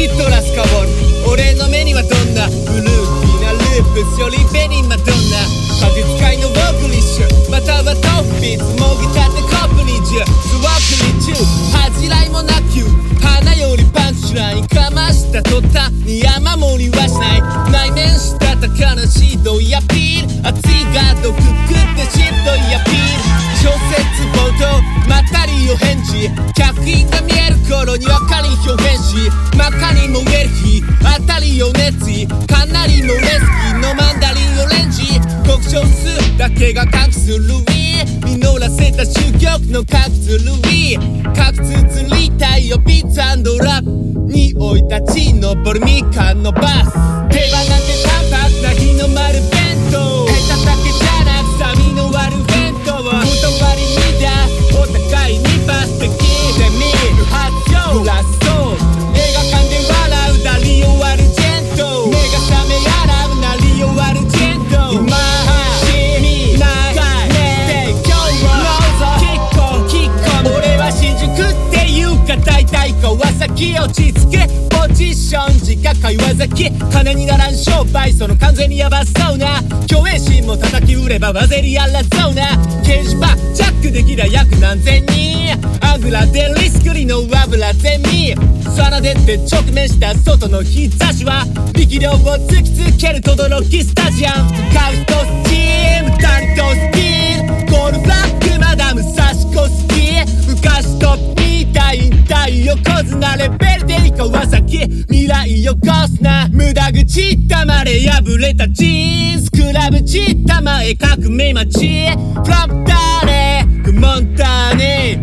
シトラス香る俺の目にはどんな？フルーテキなループスより紅マドンナ。果実いのウォークリッシュ。またはトッピーズ。もぎたてコップにジュースワークにチュー。恥じらいもなく。花よりパンチライン。かました途端に山盛りはしない。内面したキかなりのレスキーのマンダリンオレンジ。極小数だけが隠すルビー。実らせた珠玉の隠すルビー。すつ釣りたいよピッツラップ。匂いたちのるみかんのバス。川崎落ち着けポジション自家会話先金にならん商売その完全にヤバそうな。共演心も叩き売ればワゼリアラそうな。掲示板ジャックできりゃ約何千人。アグラでリスクリの油ゼミ空出て直面した外の日差しは力量を突きつける轟きスタジアム。カウントチーム。川崎未来よこすな。無駄口たまれ。破れたジーンスクラブチッタ前革命待ち。フロンターレ。クモンターネ。